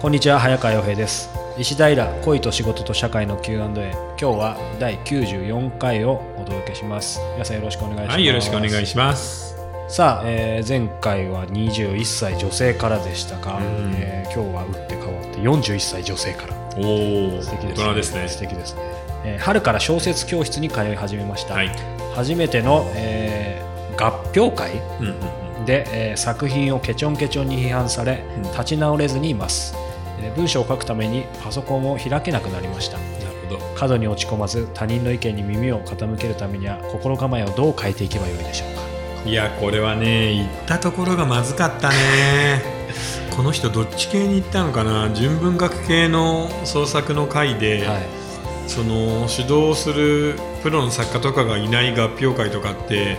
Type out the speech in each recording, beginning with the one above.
こんにちは早川洋平です。石平恋と仕事と社会の Q&A 今日は第94回をお届けします。皆さんよろしくお願いします。はい、よろしくお願いします。さあ、えー前回は21歳女性からでしたが、うん。えー今日は打って変わって41歳女性から。おお、素敵です、大人ですね。素敵ですね、えー春から小説教室に通い始めました、はい。初めての、えー合評会うんうんうん。で、えー作品をケチョンケチョンに批判されうん。立ち直れずにいます、えー文章を書くためにパソコンを開けなくなりました。なるほど。過度に落ち込まず他人の意見に耳を傾けるためには心構えをどう変えていけばよいでしょうか。いや、これはね、言ったところがまずかったね。この人どっち系に行ったのかな？純文学系の創作の会で、はい。その指導するプロの作家とかがいない合評会とかって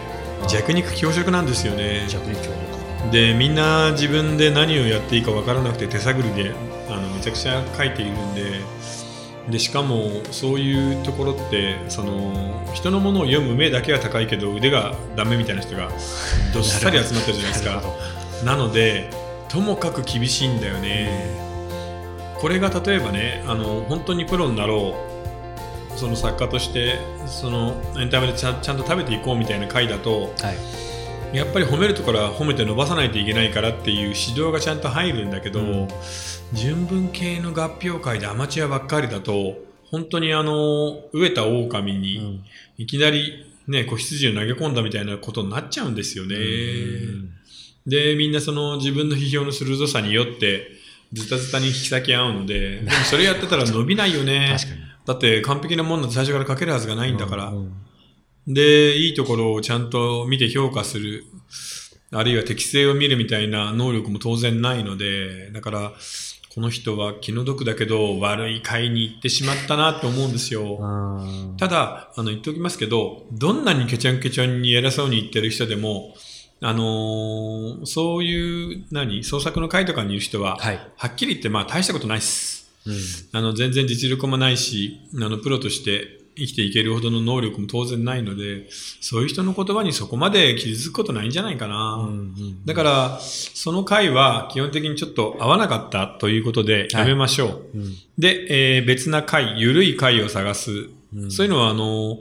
弱肉強食なんですよね。弱に協力でみんな自分で何をやっていいか分からなくて手探りであのめちゃくちゃ書いているんででしかもそういうところってその人のものを読む目だけは高いけど腕がダメみたいな人が どっさり集まってるじゃないですか。なのでともかく厳しいんだよね。これが例えばねあの本当にプロになろう。その作家としてそのエンタメでちゃんちゃんと食べていこうみたいな回だとはいやっぱり褒めるところは褒めて伸ばさないといけないからっていう指導がちゃんと入るんだけど、うん。純文系の合評会でアマチュアばっかりだと本当にあの飢えた狼にうん。いきなり、ね、子羊を投げ込んだみたいなことになっちゃうんですよね。でみんなその自分の批評の鋭さによってズタズタに引き裂き合うのででもそれやってたら伸びないよね。だって完璧なもんなんて最初から書けるはずがないんだから、うんで、いいところをちゃんと見て評価する、あるいは適性を見るみたいな能力も当然ないので、だから、この人は気の毒だけど悪い会に行ってしまったなと思うんですよ。うんただ、あの、言っておきますけど、どんなにケチャンケチャンに偉そうに言ってる人でも、あのーそういう、何創作の会とかにいる人は、はいはっきり言って、まあ、大したことないっす。うんあの、全然実力もないし、あの、プロとして生きていけるほどの能力も当然ないので、そういう人の言葉にそこまで傷つくことないんじゃないかな。うんうんだから、その回は基本的にちょっと合わなかったということでやめましょう。うんで、えー別な回、ゆるい回を探す。うんそういうのは、あの、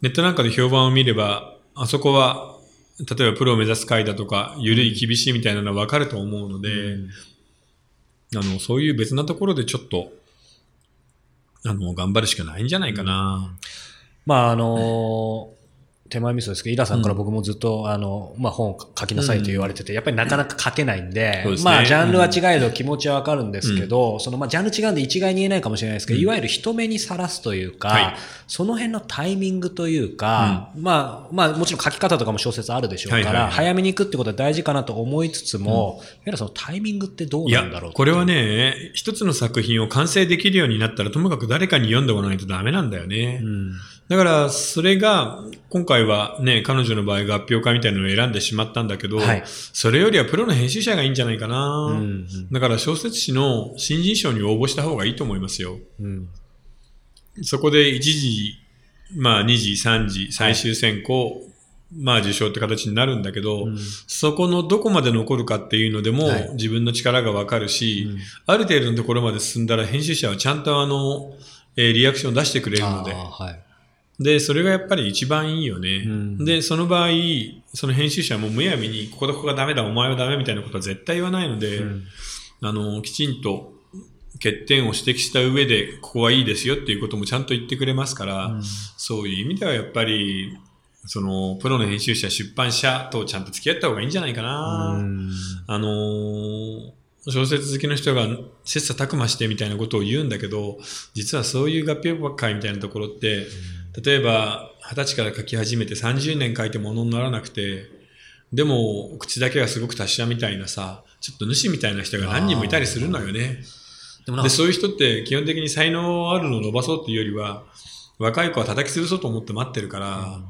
ネットなんかで評判を見れば、あそこは、例えばプロを目指す回だとか、ゆるい厳しいみたいなのはわかると思うので、あの、そういう別なところでちょっと、あの、頑張るしかないんじゃないかな。まああの手前味噌ですけど、イラさんから僕もずっと、あの、まあ本を書きなさいと言われてて、やっぱりなかなか書けないんで、まあジャンルは違えど気持ちはわかるんですけど、そのまあジャンル違うんで一概に言えないかもしれないですけど、うんいわゆる人目にさらすというか、はい。その辺のタイミングというか、まあ、まあもちろん書き方とかも小説あるでしょうから、はいはいはい。早めに行くってことは大事かなと思いつつも、いわゆるそのタイミングってどうなんだろう、これは、ね、一つの作品を完成できるようになったら、ともかく誰かに読んでもらわないとダメなんだよね。うん、だから、それが、今回はね、彼女の場合合評会みたいなのを選んでしまったんだけど、はい。それよりはプロの編集者がいいんじゃないかな。うんだから小説誌の新人賞に応募した方がいいと思いますよ。うん。そこで1時、まあ2時、3時、最終選考、まあ受賞って形になるんだけど、うん。そこのどこまで残るかっていうのでも、はい。自分の力がわかるし、うん。ある程度のところまで進んだら編集者はちゃんとあの、えーリアクションを出してくれるのでで、それがやっぱり一番いいよね。うん。で、その場合、その編集者はもうむやみに、こことここがダメだ、お前はダメみたいなことは絶対言わないので、うん。あの、きちんと欠点を指摘した上で、ここはいいですよっていうこともちゃんと言ってくれますから、うん。そういう意味ではやっぱり、その、プロの編集者、出版社とちゃんと付き合った方がいいんじゃないかな。うん。あのー小説好きの人が切磋琢磨してみたいなことを言うんだけど、実はそういう合評会みたいなところって、例えば20歳から書き始めて30年書いてものにならなくて、でも口だけがすごく達者みたいなさ、ちょっと主みたいな人が何人もいたりするのよね。で、そういう人って基本的に才能あるのを伸ばそうっていうよりは、若い子は叩き潰そうと思って待ってるから、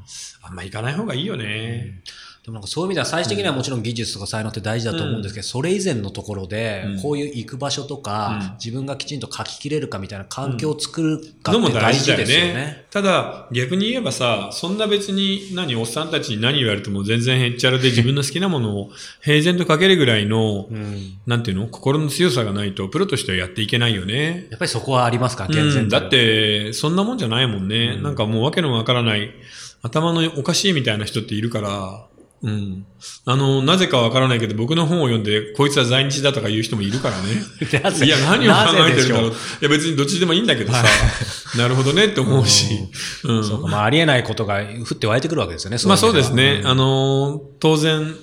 あんま行かない方がいいよね。でもなんかそういう意味では最終的にはもちろん技術とか才能って大事だと思うんですけど、それ以前のところでうん、こういう行く場所とか、うん。自分がきちんと書ききれるかみたいな環境を作るかのもって大事大事だよね。ですよね。ただ、逆に言えばさ、そんな別に何、おっさんたちに何言われても全然へっちゃらで自分の好きなものを平然と書けるぐらいの、うん。なんていうの？心の強さがないと、プロとしてはやっていけないよね。やっぱりそこはありますか、健全うん、だっ、て、そんなもんじゃないもんね。うん。なんかもうわけのわからない、頭のおかしいみたいな人っているから、うん。あの、なぜかわからないけど、僕の本を読んで、こいつは在日だとか言う人もいるからね。いや、何を考えてるんだろう。いや、別にどっちでもいいんだけどさ、なるほどねって思うし。うん。そうかまあ、ありえないことが降って湧いてくるわけですよね。まあそうですね。んあの、当然、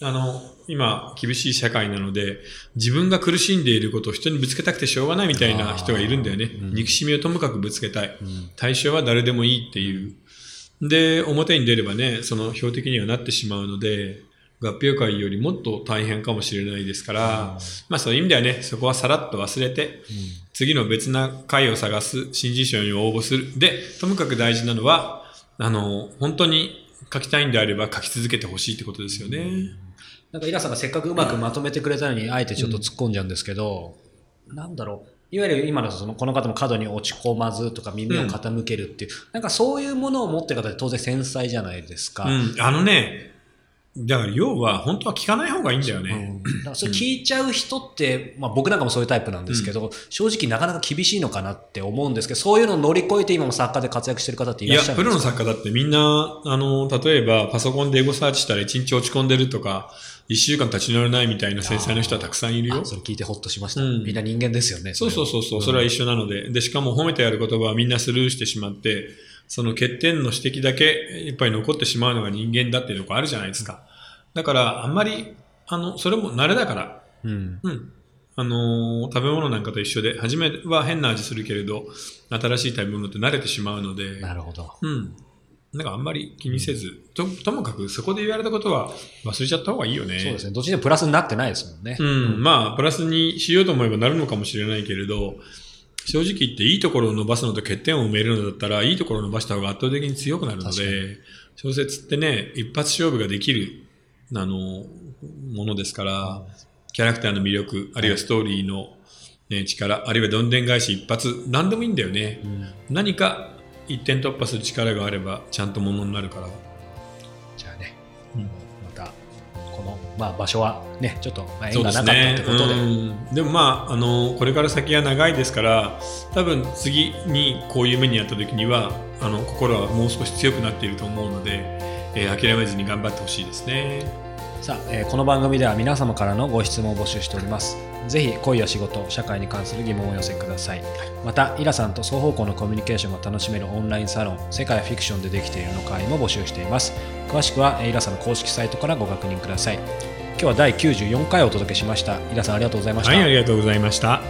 あの、今、厳しい社会なので、自分が苦しんでいることを人にぶつけたくてしょうがないみたいな人がいるんだよね。うん憎しみをともかくぶつけたい。うん対象は誰でもいいっていう。で、表に出ればね、その標的にはなってしまうので、合併会よりもっと大変かもしれないですから、まあそういう意味ではね、そこはさらっと忘れて、次の別な会を探す、新人賞に応募する。で、ともかく大事なのは、あの、本当に書きたいんであれば書き続けてほしいってことですよね。なんかイラさんがせっかくうまくまとめてくれたのに、あえてちょっと突っ込んじゃうんですけど、なんだろう。いわゆる今のそのこの方も過度に落ち込まずとか耳を傾けるっていう、なんかそういうものを持ってる方って当然繊細じゃないですか。うん、あのね、だから要は本当は聞かない方がいいんだよね。う。ん。だから それ聞いちゃう人って、まあ、僕なんかもそういうタイプなんですけど、正直なかなか厳しいのかなって思うんですけどそういうのを乗り越えて今も作家で活躍してる方っていいやらっしゃ、るプロのんですか？作家だってみんな、あの、例えばパソコンでエゴサーチしたら1日落ち込んでるとか、1週間立ち直れないみたいな繊細な人はたくさんいるよ。あ。それ聞いてほっとしました、うん。みんな人間ですよねそうそうそうそう、それは一緒なので。で、しかも褒めてやる言葉はみんなスルーしてしまって、その欠点の指摘だけやっぱり残ってしまうのが人間だっていうとこあるじゃないですか。だから、あんまり、あの、それも慣れだから、うん。うん。あのー食べ物なんかと一緒で、初めは変な味するけれど、新しい食べ物って慣れてしまうので、なるほど。うん。なんかあんまり気にせず、と、ともかくそこで言われたことは忘れちゃった方がいいよね。そうですね。どっちでもプラスになってないですもんね、うん、まあ、プラスにしようと思えばなるのかもしれないけれど、正直言っていいところを伸ばすのと欠点を埋めるのだったら、いいところを伸ばした方が圧倒的に強くなるので、小説ってね、一発勝負ができる、あの、ものですから、キャラクターの魅力、あるいはストーリーの、ね、力、あるいはどんでん返し一発、何でもいいんだよね。うん。何か一点突破する力があれば、ちゃんとものになるから。じゃあね、うん。またこの、まあ、場所はねちょっと、縁がなかったってことで。うん。でもまああのこれから先は長いですから多分次にこういう目にあった時にはあの心はもう少し強くなっていると思うので、えー諦めずに頑張ってほしいですねさあ、えーこの番組では皆様からのご質問を募集しております。ぜひ恋や仕事、社会に関する疑問をお寄せください。また、イラさんと双方向のコミュニケーションが楽しめるオンラインサロン、世界フィクションでできているの会も募集しています。詳しくは、えーイラさんの公式サイトからご確認ください。今日は第94回をお届けしました。イラさんありがとうございました。はいありがとうございました